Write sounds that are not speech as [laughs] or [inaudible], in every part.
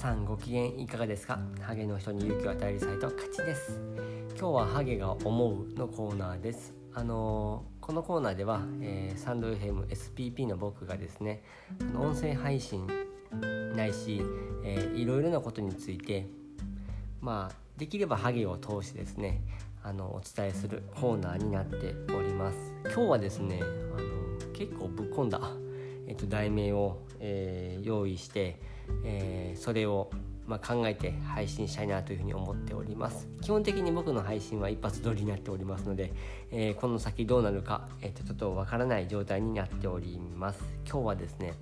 さんご機嫌いかがですか？ハゲの人に勇気を与えるサイト勝ちです。今日はハゲが思うのコーナーです。あのー、このコーナーでは、えー、サンドウェム SPP の僕がですね音声配信ないし、えー、いろいろなことについてまあできればハゲを通してですねあのお伝えするコーナーになっております。今日はですねあの結構ぶっ込んだ、えっと、題名を、えー、用意して、えー、それをまあ、考えて配信したいなというふうに思っております。基本的に僕の配信は一発撮りになっておりますので、えー、この先どうなるか、えー、とちょっとわからない状態になっております。今日はですね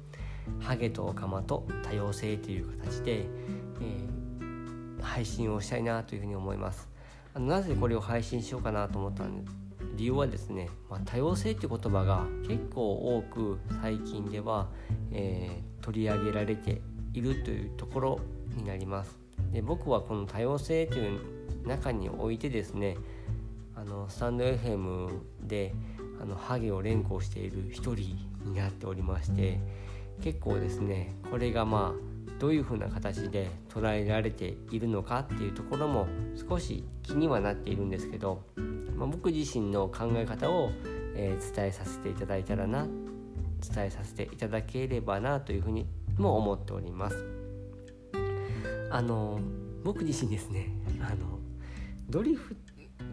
ハゲとオカマと多様性という形で、えー、配信をしたいなというふうに思います。あのなぜこれを配信しようかなと思った理由はですね、まあ、多様性っていう言葉が結構多く最近では、えー、取り上げられているというところになります。で僕はこの多様性という中においてですねあのスタンド FM であのハゲを連呼している一人になっておりまして結構ですねこれがまあどういうふうな形で捉えられているのかっていうところも少し気にはなっているんですけど、まあ、僕自身の考え方を、えー、伝えさせていただいたらな伝えさせていただければなというふうにも思っております。あの僕自身ですねあのドリフ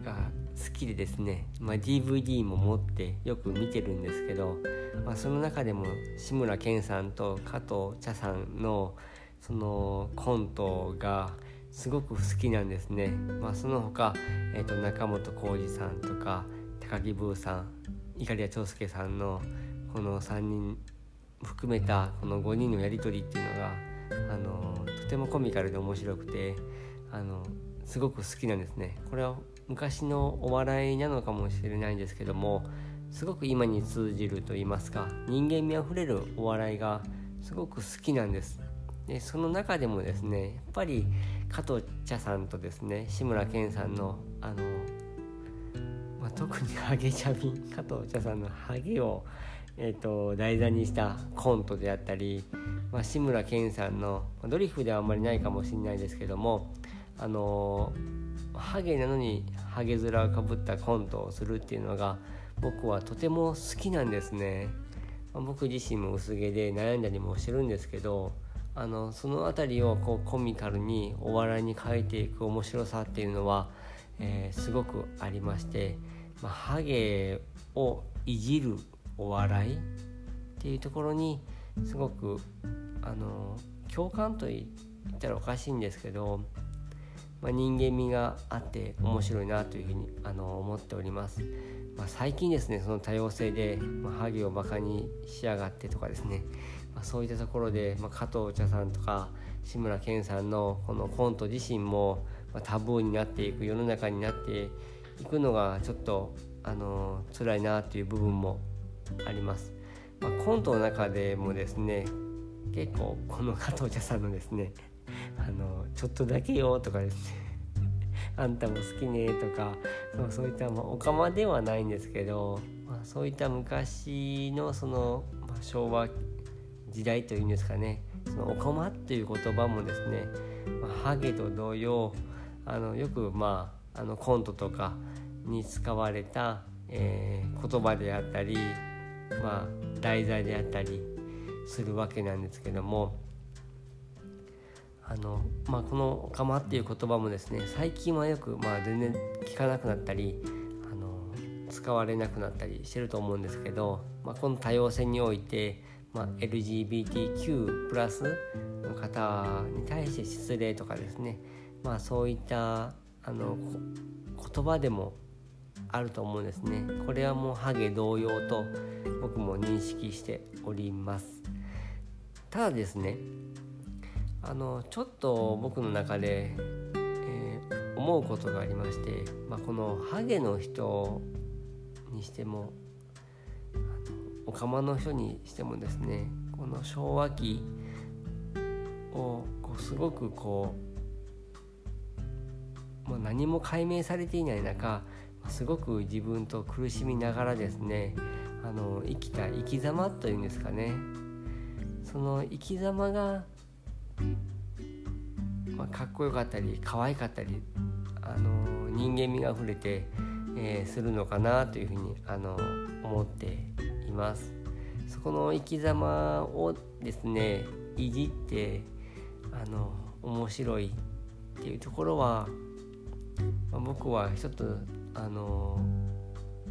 が好きでですね、まあ、DVD も持ってよく見てるんですけど、まあ、その中でも志村けんさんと加藤茶さんのそのコントがすごく好きなんですね、まあ、その他、えーと、中本浩二さんとか高木ブーさん碇谷長介さんのこの3人含めたこの5人のやり取りっていうのがあのとてもコミカルで面白くてあのすごく好きなんですね。これは昔のお笑いなのかもしれないんですけどもすごく今に通じると言いますか人間味あふれるお笑いがすごく好きなんです。でその中でもですねやっぱり加藤茶さんとですね志村けんさんのあの、まあ、特にハゲチャビ加藤茶さんのハゲをえーと、題材にしたコントであったり、まあ、志村けんさんのドリフではあんまりないかもしれないですけどもあの、ハゲなのにハゲ面をかぶったコントをするっていうのが僕はとても好きなんですね、僕自身も薄毛で悩んだりもしてるんですけどあのその辺りをこうコミカルにお笑いに変えていく面白さっていうのは、えー、すごくありまして、まあ、ハゲをいじるお笑いっていうところにすごくあの共感と言ったらおかしいんですけど、まあ、人間味があって面白いなというふうにあの思っております。まあ、最近ですねその多様性で、まあ、ハゲをバカにしやがってとかですね、まあ、そういったところで、ま、加藤茶さんとか志村けんさんのこのコント自身も、ま、タブーになっていく世の中になっていくのがちょっとあの辛いなっていう部分もあります、ま、コントの中でもですね結構この加藤茶さんのですねあのちょっとだけよとかですね。あんたも好きねとかそうそういった、まあ、おかまではないんですけど、まあ、そういった昔のその、まあ、昭和時代というんですかねそのおかまっていう言葉もですね、まあ、ハゲと同様あのよくまああのコントとかに使われた、えー、言葉であったりまあ、題材であったりするわけなんですけどもあの、まあ、この「おかま」っていう言葉もですね最近はよく、まあ、全然聞かなくなったりあの使われなくなったりしてると思うんですけど、まあ、この多様性において、まあ、LGBTQ+ プラスの方に対して失礼とかですね、まあ、そういったあの言葉でもあると思うんですね。これはもうハゲ同様と僕も認識しております。ただですねあのちょっと僕の中で、えー、思うことがありまして、まあ、このハゲの人にしてもあのオカマの人にしてもですねこの昭和期をこうすごくこう、まあ、何も解明されていない中すごく自分と苦しみながらですねあの生きた生き様というんですかね。その生き様がまあ、かっこよかったり可愛かったりあの人間味があふれて、えー、するのかなというふうにあの思っています。そこの生き様をですねいじってあの面白いっていうところは、まあ、僕はちょっとあの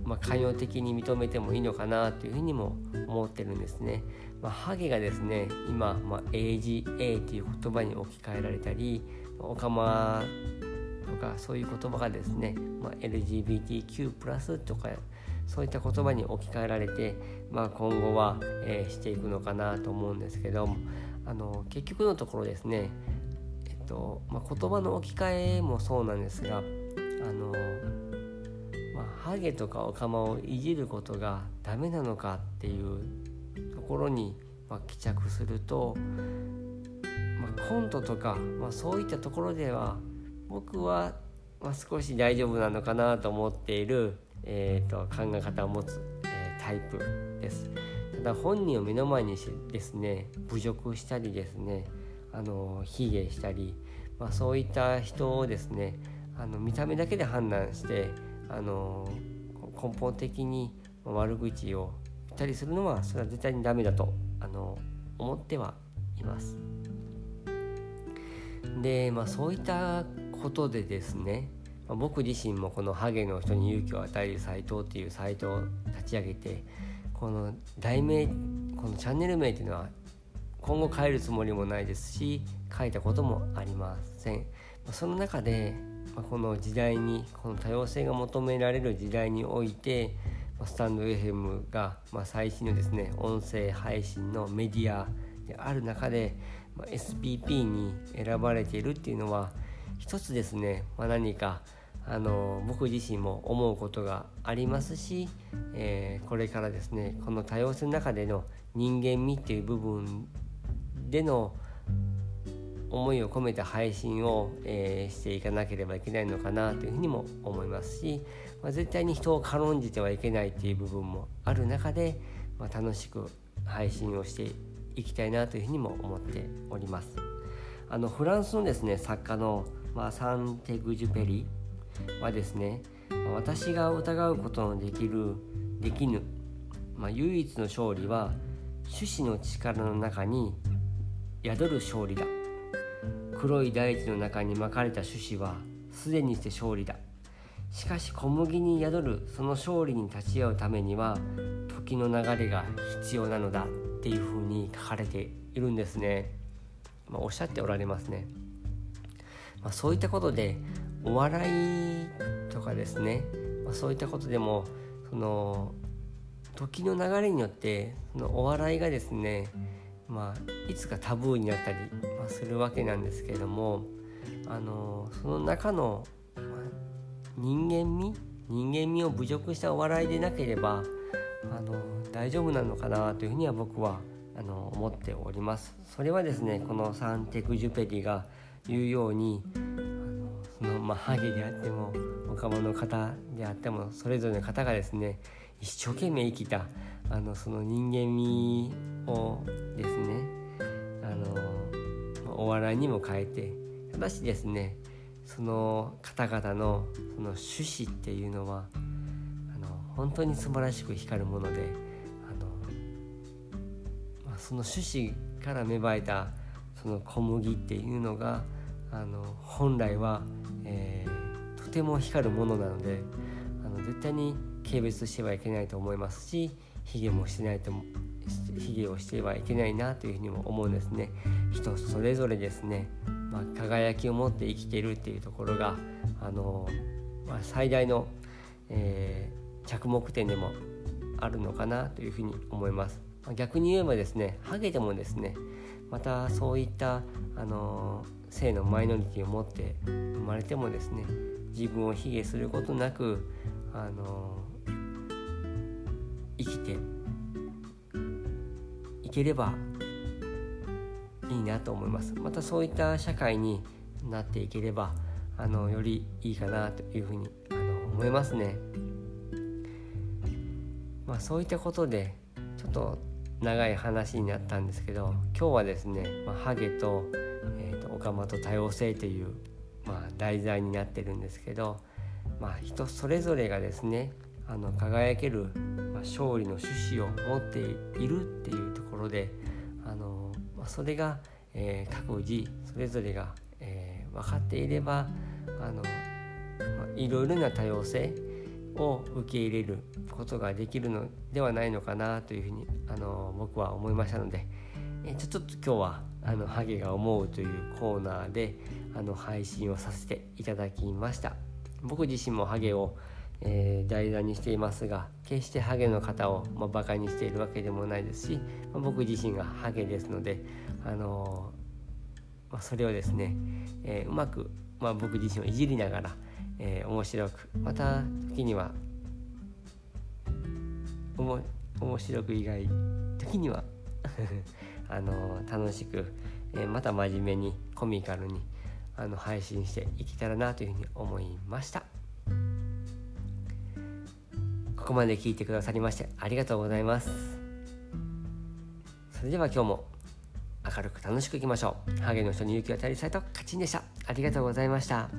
まあ、寛容的に認めてもいいのかなというふうにも思ってるんですね。まあ、ハゲがですね今、まあ、AGA という言葉に置き換えられたりオカマとかそういう言葉がですね、まあ、LGBTQ+ とかそういった言葉に置き換えられて、まあ、今後は、えー、していくのかなと思うんですけどあの結局のところですね、えっとまあ、言葉の置き換えもそうなんですがあのハゲとかオカマをいじることがダメなのかっていうところに、まあ、帰着すると、まあ、コントとか、まあ、そういったところでは僕は、まあ、少し大丈夫なのかなと思っている、えーと、考え方を持つ、えー、タイプです。ただ本人を目の前にしてですね侮辱したりですねあの卑下したり、まあ、そういった人をですねあの見た目だけで判断してあの根本的に悪口を言ったりするのはそれは絶対にダメだとあの思ってはいます。でまあそういったことでですね、ま、僕自身もこのハゲの人に勇気を与えるサイトっていうサイトを立ち上げてこの題名このチャンネル名っていうのは今後変えるつもりもないですし書いたこともありません。その中でま、この時代にこの多様性が求められる時代において、スタンド FM が、まあ、最新のですね音声配信のメディアである中で、まあ、SPP に選ばれているっていうのは一つですね、まあ、何かあの僕自身も思うことがありますし、えー、これからですねこの多様性の中での人間味っていう部分での思いを込めた配信を、えー、していかなければいけないのかなというふうにも思いますし、まあ、絶対に人を軽んじてはいけないっていう部分もある中で、まあ、楽しく配信をしていきたいなというふうにも思っております。あのフランスのですね作家の、まあ、サンテグジュペリはですね私が疑うことのできるできぬ、まあ、唯一の勝利は種子の力の中に宿る勝利だ黒い大地の中にまかれた種子はすでにして勝利だ。しかし小麦に宿るその勝利に立ち会うためには時の流れが必要なのだっていうふうに書かれているんですね、まあ、おっしゃっておられますね、まあ、そういったことでお笑いとかですね、まあ、そういったことでもその時の流れによってそのお笑いがですねまあ、いつかタブーになったり、するわけなんですけれどもあのその中の、人間味人間味を侮辱したお笑いでなければあの大丈夫なのかなというふうには僕はあの思っております。それはですねこのサンテクジュペリが言うようにあのその、まあ、ハゲであっても若者の方であってもそれぞれの方がですね一生懸命生きたあのその人間味をですねお笑いにも変えてただしですねその方々のその趣旨っていうのはあの本当に素晴らしく光るものであの、まあ、その趣旨から芽生えたその小麦っていうのがあの本来は、えー、とても光るものなのであの絶対に軽蔑してはいけないと思いますし卑下もしてないと卑下をしてはいけないなというふうにも思うんですね。人それぞれですね、まあ、輝きを持って生きているっていうところがあの、まあ、最大の、えー、着目点でもあるのかなというふうに思います、まあ、逆に言えばですねハゲでもですねまたそういったあの性のマイノリティを持って生まれてもですね自分を卑下することなくあの生きていければいいなと思います。またそういった社会になっていければあのよりいいかなというふうにあの思いますね。まあそういったことでちょっと長い話になったんですけど今日はですね、まあ、ハゲと,、えーと、オカマと多様性という、まあ、題材になってるんですけど、まあ、人それぞれがですねあの輝ける、まあ、勝利の趣旨を持っているっていうところで、それが、えー、各自それぞれが、えー、分かっていればあの、まあ、いろいろな多様性を受け入れることができるのではないのかなというふうにあの僕は思いましたので、えー、ちょっと今日はあのハゲが思うというコーナーであの配信をさせていただきました。僕自身もハゲを、えー、題材にしていますが決してハゲの方を、まあ、バカにしているわけでもないですし、まあ、僕自身がハゲですので、あのー、まあ、それをですね、えー、うまく、まあ、僕自身をいじりながら、えー、面白くまた時にはおも面白く以外時には [laughs] あの楽しく、えー、また真面目にコミカルにあの配信していけたらなというふうに思いました。ここまで聞いてくださりましてありがとうございます。それでは今日も明るく楽しくいきましょう。ハゲの人に勇気を与えるサイトカチンでした。ありがとうございました。